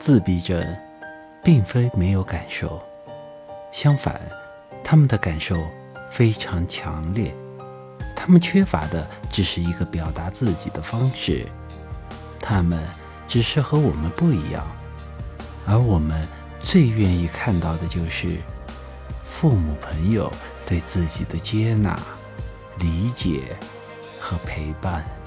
自闭症并非没有感受相反他们的感受非常强烈他们缺乏的只是一个表达自己的方式他们只是和我们不一样而我们最愿意看到的就是父母朋友对自己的接纳理解和陪伴。